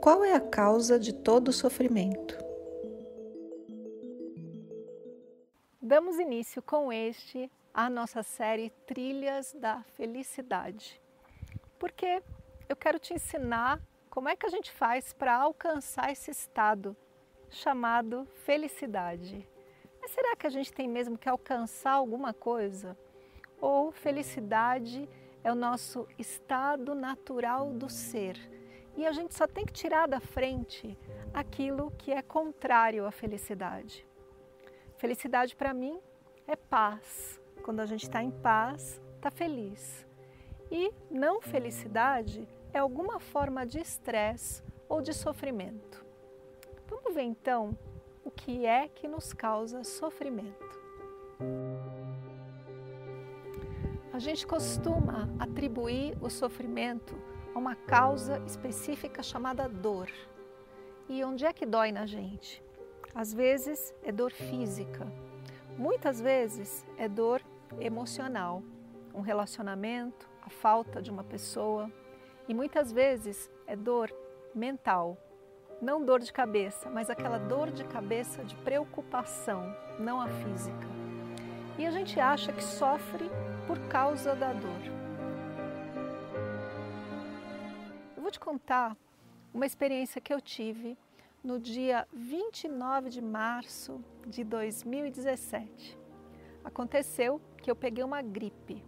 qual é a causa de todo o sofrimento? Damos início com este à nossa série Trilhas da Felicidade. Porque eu quero te ensinar como é que a gente faz para alcançar esse estado chamado felicidade. Mas será que a gente tem mesmo que alcançar alguma coisa? Ou felicidade é o nosso estado natural do ser? E a gente só tem que tirar da frente aquilo que é contrário à felicidade. Felicidade para mim é paz. Quando a gente está em paz, está feliz. E não felicidade é alguma forma de estresse ou de sofrimento. Vamos ver então o que é que nos causa sofrimento. A gente costuma atribuir o sofrimento a uma causa específica chamada dor. E onde é que dói na gente? Às vezes é dor física, muitas vezes é dor emocional, um relacionamento, a falta de uma pessoa, e muitas vezes é dor mental, não dor de cabeça, mas aquela dor de cabeça de preocupação, não a física. E a gente acha que sofre por causa da dor. Vou te contar uma experiência que eu tive no dia 29 de março de 2017. Aconteceu que eu peguei uma gripe.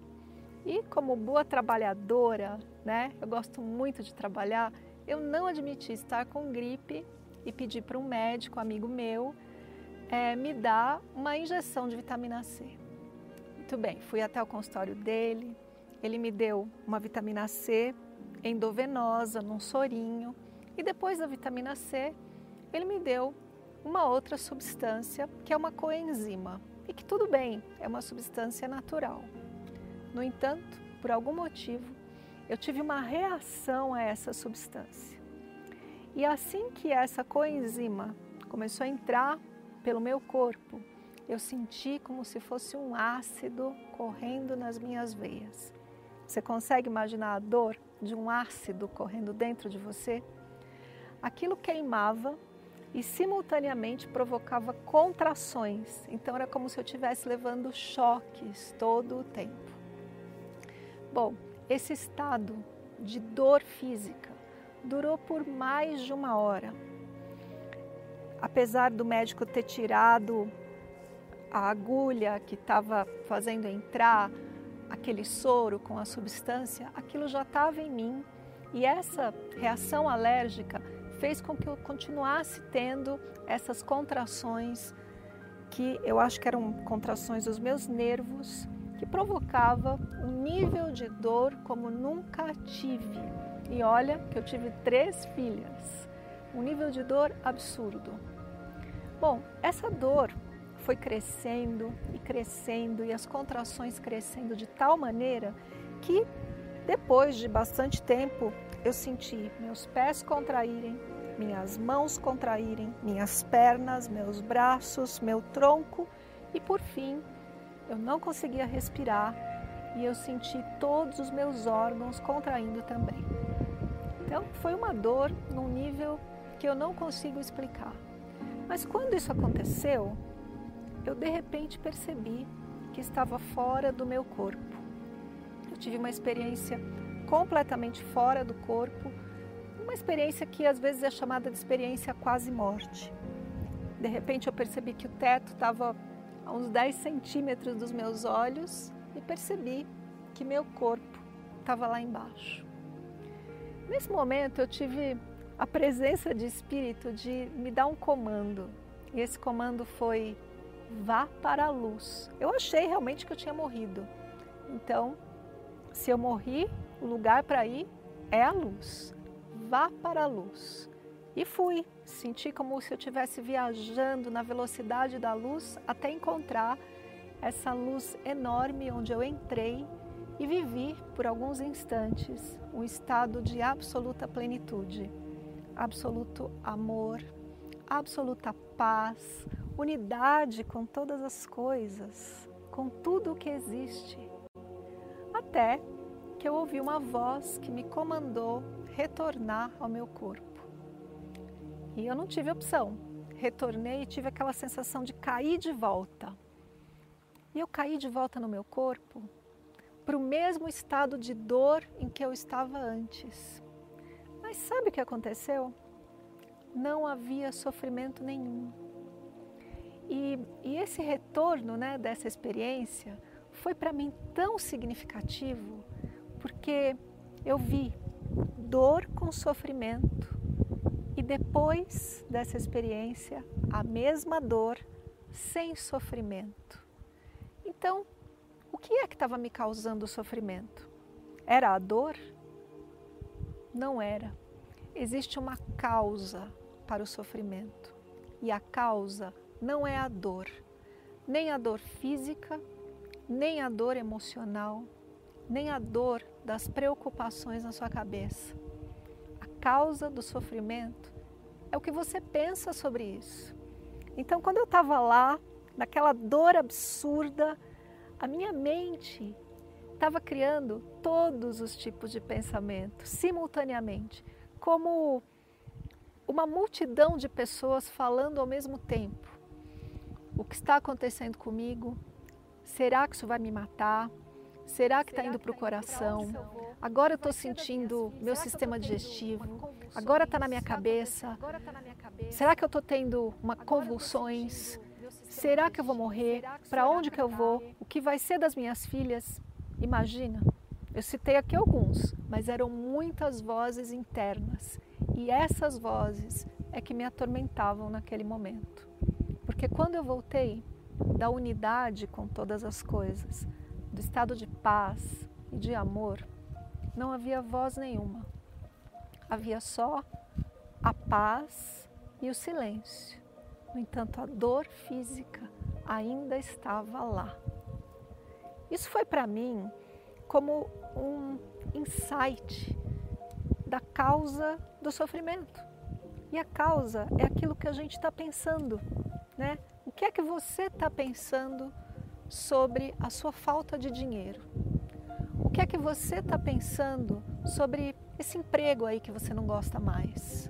E como boa trabalhadora, né, eu gosto muito de trabalhar, eu não admiti estar com gripe e pedi para um médico, amigo meu, é, me dar uma injeção de vitamina C. Muito bem, fui até o consultório dele, ele me deu uma vitamina C endovenosa, num sorinho. E depois da vitamina C, ele me deu uma outra substância que é uma coenzima e que tudo bem, é uma substância natural. No entanto, por algum motivo, eu tive uma reação a essa substância. E assim que essa coenzima começou a entrar pelo meu corpo, eu senti como se fosse um ácido correndo nas minhas veias. Você consegue imaginar a dor de um ácido correndo dentro de você, aquilo queimava e simultaneamente provocava contrações. Então era como se eu estivesse levando choques todo o tempo. Bom, esse estado de dor física durou por mais de uma hora. Apesar do médico ter tirado a agulha que estava fazendo entrar aquele soro com a substância, aquilo já estava em mim e essa reação alérgica fez com que eu continuasse tendo essas contrações que eu acho que eram contrações dos meus nervos que provocava um nível de dor como nunca tive. E olha que eu tive três filhas, um nível de dor absurdo. Bom, essa dor foi crescendo e crescendo e as contrações crescendo de tal maneira que depois de bastante tempo eu senti meus pés contraírem, minhas mãos contraírem, minhas pernas, meus braços, meu tronco e por fim eu não conseguia respirar e eu senti todos os meus órgãos contraindo também. Então foi uma dor num nível que eu não consigo explicar. Mas quando isso aconteceu, eu de repente percebi que estava fora do meu corpo. Eu tive uma experiência completamente fora do corpo, uma experiência que às vezes é chamada de experiência quase morte. De repente eu percebi que o teto estava a uns 10 centímetros dos meus olhos e percebi que meu corpo estava lá embaixo. Nesse momento eu tive a presença de espírito de me dar um comando. E esse comando foi vá para a luz. Eu achei realmente que eu tinha morrido. Então, se eu morri, o lugar para ir é a luz. vá para a luz. E fui, senti como se eu estivesse viajando na velocidade da luz até encontrar essa luz enorme onde eu entrei e vivi por alguns instantes um estado de absoluta plenitude, absoluto amor, absoluta paz, unidade com todas as coisas, com tudo o que existe. Até que eu ouvi uma voz que me comandou retornar ao meu corpo. E eu não tive opção. Retornei e tive aquela sensação de cair de volta. E eu caí de volta no meu corpo para o mesmo estado de dor em que eu estava antes. Mas sabe o que aconteceu? Não havia sofrimento nenhum. E, esse retorno né, dessa experiência foi para mim tão significativo, porque eu vi dor com sofrimento e depois dessa experiência, a mesma dor sem sofrimento. Então, o que é que estava me causando sofrimento? Era a dor? Não era. Existe uma causa para o sofrimento. E a causa não é a dor, nem a dor física, nem a dor emocional, nem a dor das preocupações na sua cabeça. A causa do sofrimento é o que você pensa sobre isso. Então, quando eu estava lá, naquela dor absurda, a minha mente estava criando todos os tipos de pensamentos simultaneamente, como uma multidão de pessoas falando ao mesmo tempo. O que está acontecendo comigo? Será que isso vai me matar? Será que está indo para o coração? Agora eu estou sentindo meu sistema digestivo. Agora está na minha cabeça. Será que eu estou tendo uma convulsões? Será que eu vou morrer? Para onde que eu vou? O que vai ser das minhas filhas? Imagina. Eu citei aqui alguns, mas eram muitas vozes internas. E essas vozes é que me atormentavam naquele momento. Porque quando eu voltei da unidade com todas as coisas, do estado de paz e de amor, não havia voz nenhuma. Havia só a paz e o silêncio. No entanto, a dor física ainda estava lá. Isso foi para mim como um insight da causa do sofrimento. E a causa é aquilo que a gente está pensando, né? O que é que você está pensando sobre a sua falta de dinheiro? O que é que você está pensando sobre esse emprego aí que você não gosta mais?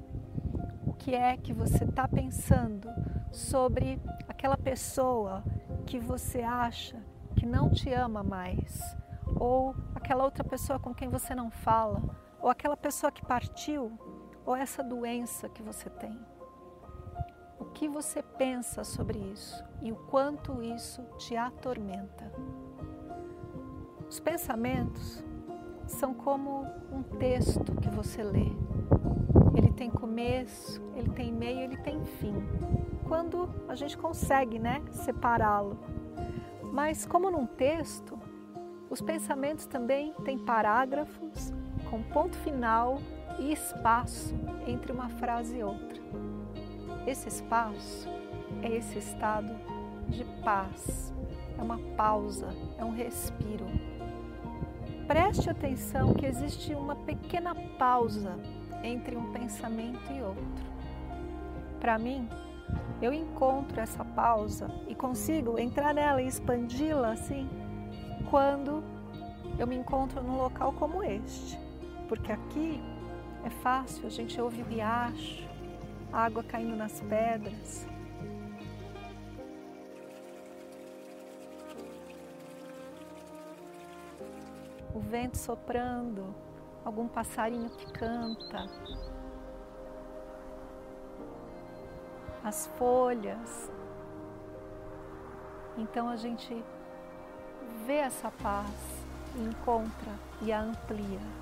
O que é que você está pensando sobre aquela pessoa que você acha que não te ama mais, ou aquela outra pessoa com quem você não fala, ou aquela pessoa que partiu, ou essa doença que você tem. Que você pensa sobre isso e o quanto isso te atormenta? Os pensamentos são como um texto que você lê. Ele tem começo, ele tem meio, ele tem fim quando a gente consegue né, separá-lo. Mas, como num texto, os pensamentos também têm parágrafos com ponto final e espaço entre uma frase e outra. Esse espaço é esse estado de paz, é uma pausa, é um respiro. Preste atenção que existe uma pequena pausa entre um pensamento e outro. Para mim, eu encontro essa pausa e consigo entrar nela e expandi-la assim quando eu me encontro num local como este. Porque aqui é fácil, a gente ouve o riacho, água caindo nas pedras. O vento soprando, algum passarinho que canta, as folhas. Então a gente vê essa paz encontra e a amplia.